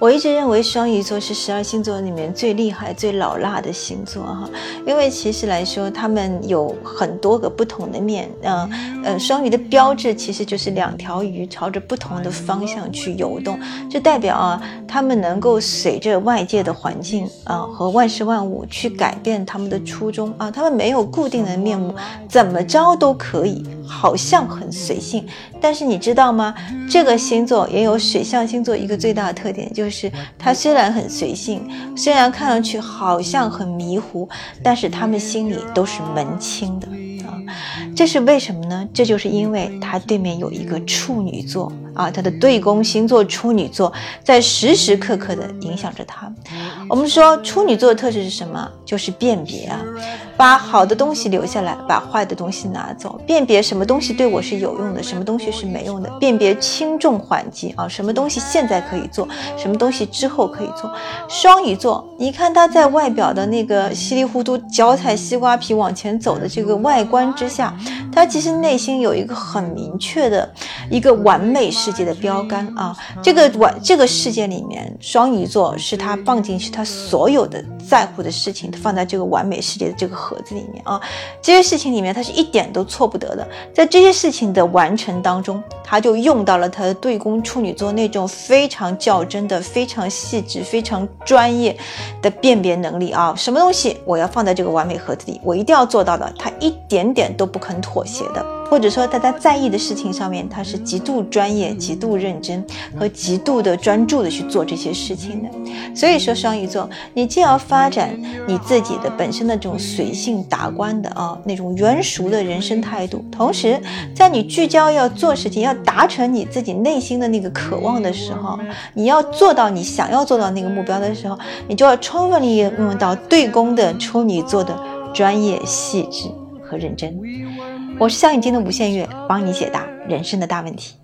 我一直认为双鱼座是十二星座里面最厉害、最老辣的星座哈，因为其实来说，他们有很多个不同的面。嗯呃，双鱼的标志其实就是两条鱼朝着不同的方向去游动，就代表啊，他们能够随着外界的环境啊和万事万物去改变他们的初衷啊，他们没有固定的面目，怎么着都可以。好像很随性，但是你知道吗？这个星座也有水象星座一个最大的特点，就是它虽然很随性，虽然看上去好像很迷糊，但是他们心里都是门清的。这是为什么呢？这就是因为他对面有一个处女座啊，他的对宫星座处女座在时时刻刻的影响着他。我们说处女座的特质是什么？就是辨别啊。把好的东西留下来，把坏的东西拿走，辨别什么东西对我是有用的，什么东西是没用的，辨别轻重缓急啊，什么东西现在可以做，什么东西之后可以做。双鱼座，你看他在外表的那个稀里糊涂脚踩西瓜皮往前走的这个外观观之下，他其实内心有一个很明确的一个完美世界的标杆啊。这个完这个世界里面，双鱼座是他放进去他所有的在乎的事情，放在这个完美世界的这个。盒子里面啊，这些事情里面他是一点都错不得的。在这些事情的完成当中，他就用到了他的对宫处女座那种非常较真的、非常细致、非常专业的辨别能力啊。什么东西我要放在这个完美盒子里，我一定要做到的，他一点点点都不肯妥协的。或者说，大家在意的事情上面，他是极度专业、极度认真和极度的专注的去做这些事情的。所以说，双鱼座，你既要发展你自己的本身的这种随性达观的啊那种圆熟的人生态度，同时在你聚焦要做事情、要达成你自己内心的那个渴望的时候，你要做到你想要做到那个目标的时候，你就要充分利用到对宫的处女座的专业、细致和认真。我是小眼睛的吴限月，帮你解答人生的大问题。